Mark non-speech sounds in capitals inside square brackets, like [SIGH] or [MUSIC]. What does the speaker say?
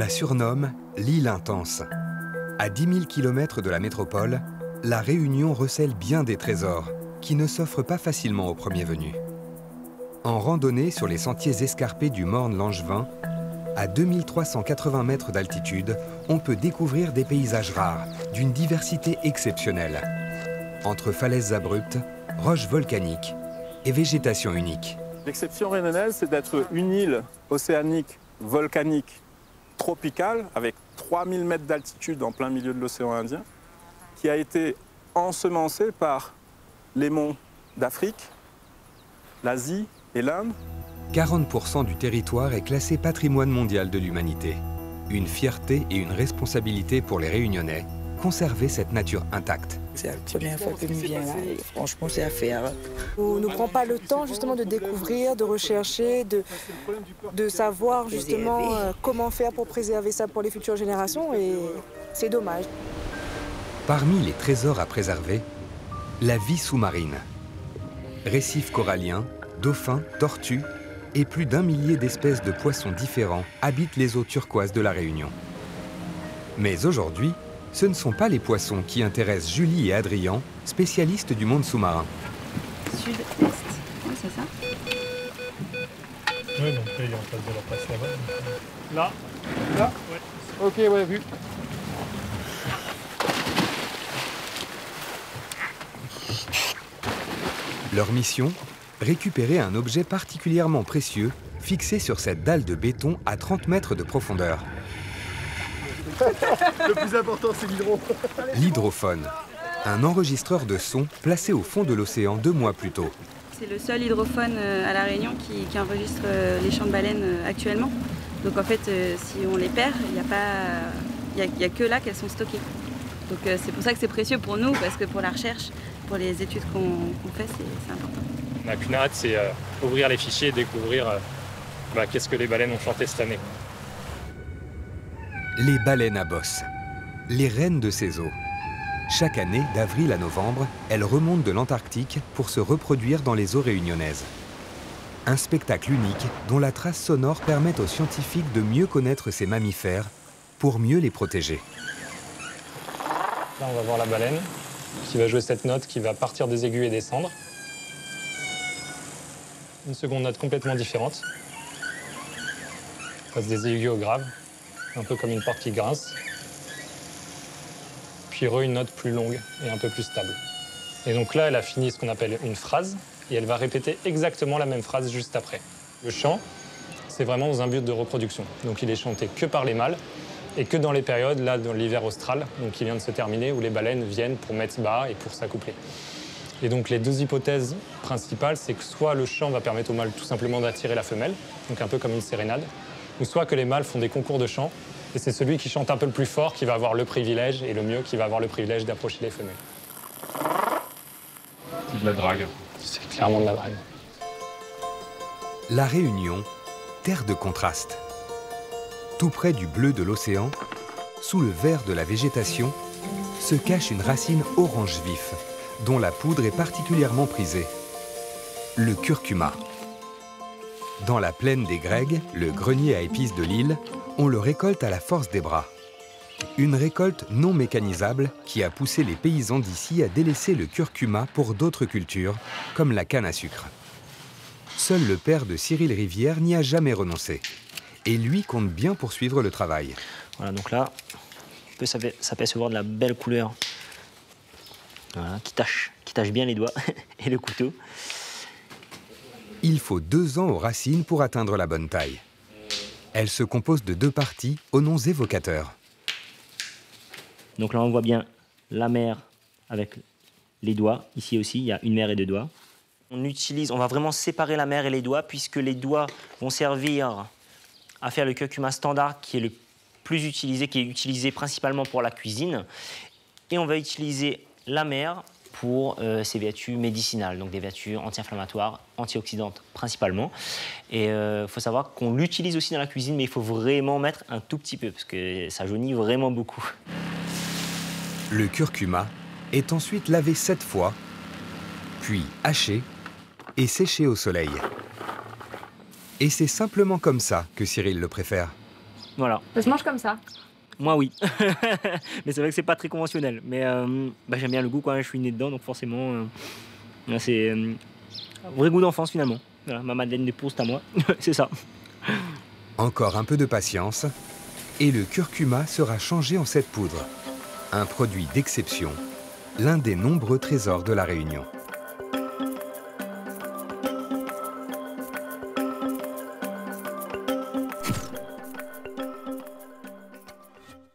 La surnomme l'île intense. À 10 000 km de la métropole, la Réunion recèle bien des trésors qui ne s'offrent pas facilement aux premiers venus. En randonnée sur les sentiers escarpés du Morne-Langevin, à 2380 mètres d'altitude, on peut découvrir des paysages rares, d'une diversité exceptionnelle. Entre falaises abruptes, roches volcaniques et végétation unique. L'exception réunionnaise, c'est d'être une île océanique, volcanique, tropicale, avec 3000 mètres d'altitude en plein milieu de l'océan Indien, qui a été ensemencée par les monts d'Afrique, l'Asie et l'Inde. 40% du territoire est classé patrimoine mondial de l'humanité. Une fierté et une responsabilité pour les Réunionnais, conserver cette nature intacte. C'est la première fois que je viens là et franchement c'est à faire. On ne prend pas le temps justement de découvrir, de rechercher, de, de savoir justement euh, comment faire pour préserver ça pour les futures générations et c'est dommage. Parmi les trésors à préserver, la vie sous-marine. Récifs coralliens, dauphins, tortues et plus d'un millier d'espèces de poissons différents habitent les eaux turquoises de la Réunion. Mais aujourd'hui, ce ne sont pas les poissons qui intéressent Julie et Adrien, spécialistes du monde sous-marin. Sud-est, oui, c'est ça Oui, donc là, il est en face de la place là-bas. Là Là Ouais. Ok, ouais, vu. Leur mission Récupérer un objet particulièrement précieux fixé sur cette dalle de béton à 30 mètres de profondeur. Le plus important, c'est l'hydro. L'hydrophone, un enregistreur de son placé au fond de l'océan deux mois plus tôt. C'est le seul hydrophone euh, à La Réunion qui, qui enregistre euh, les champs de baleines euh, actuellement. Donc en fait, si on les perd, il n'y a, pas- il y a, il y a que là qu'elles sont stockées. Donc c'est pour ça que c'est précieux pour nous, parce que pour la recherche, pour les études qu'on fait, c'est important. On n'a qu'une hâte, c'est euh, ouvrir les fichiers et découvrir euh, bah, qu'est-ce que les baleines ont chanté cette année. Les baleines à bosse, les reines de ces eaux. Chaque année, d'avril à novembre, elles remontent de l'Antarctique pour se reproduire dans les eaux réunionnaises. Un spectacle unique dont la trace sonore permet aux scientifiques de mieux connaître ces mammifères pour mieux les protéger. Là, on va voir la baleine qui va jouer cette note qui va partir des aigus et descendre. Une seconde note complètement différente. On passe des aigus au grave, un peu comme une porte qui grince. Puis re une note plus longue et un peu plus stable. Et donc là, elle a fini ce qu'on appelle une phrase et elle va répéter exactement la même phrase juste après. Le chant, c'est vraiment dans un but de reproduction. Donc il est chanté que par les mâles et que dans les périodes, là, dans l'hiver austral, donc qui vient de se terminer, où les baleines viennent pour mettre bas et pour s'accoupler. Et donc les deux hypothèses principales, c'est que soit le chant va permettre aux mâles tout simplement d'attirer la femelle, donc un peu comme une sérénade, ou soit que les mâles font des concours de chant, et c'est celui qui chante un peu le plus fort qui va avoir le privilège, et le mieux qui va avoir le privilège d'approcher les femelles. C'est de la drague. C'est clairement de la drague. La Réunion, terre de contraste. Tout près du bleu de l'océan, sous le vert de la végétation, se cache une racine orange vif, dont la poudre est particulièrement prisée. Le curcuma. Dans la plaine des Grègues, le grenier à épices de l'île, on le récolte à la force des bras. Une récolte non mécanisable qui a poussé les paysans d'ici à délaisser le curcuma pour d'autres cultures, comme la canne à sucre. Seul le père de Cyril Rivière n'y a jamais renoncé. Et lui compte bien poursuivre le travail. Voilà, donc là, on peut s'aper- s'apercevoir de la belle couleur voilà, qui, tache, qui tache bien les doigts [LAUGHS] et le couteau. Il faut deux ans aux racines pour atteindre la bonne taille. Elle se compose de deux parties aux noms évocateurs. Donc là, on voit bien la mère avec les doigts. Ici aussi, il y a une mère et deux doigts. On utilise, on va vraiment séparer la mère et les doigts puisque les doigts vont servir à faire le curcuma standard qui est le plus utilisé, qui est utilisé principalement pour la cuisine. Et on va utiliser la mère pour euh, ses vertus médicinales, donc des vertus anti-inflammatoires, antioxydantes principalement. Et il faut savoir qu'on l'utilise aussi dans la cuisine, mais il faut vraiment mettre un tout petit peu parce que ça jaunit vraiment beaucoup. Le curcuma est ensuite lavé sept fois, puis haché et séché au soleil. Et c'est simplement comme ça que Cyril le préfère. Voilà. Ça se mange comme ça. Moi, oui. [LAUGHS] mais c'est vrai que c'est pas très conventionnel. Mais euh, bah, j'aime bien le goût quand je suis né dedans, donc forcément, euh, c'est euh, un vrai goût d'enfance finalement. Voilà, ma Madeleine de Proust à moi, [LAUGHS] c'est ça. Encore un peu de patience et le curcuma sera changé en cette poudre. Un produit d'exception, l'un des nombreux trésors de la Réunion.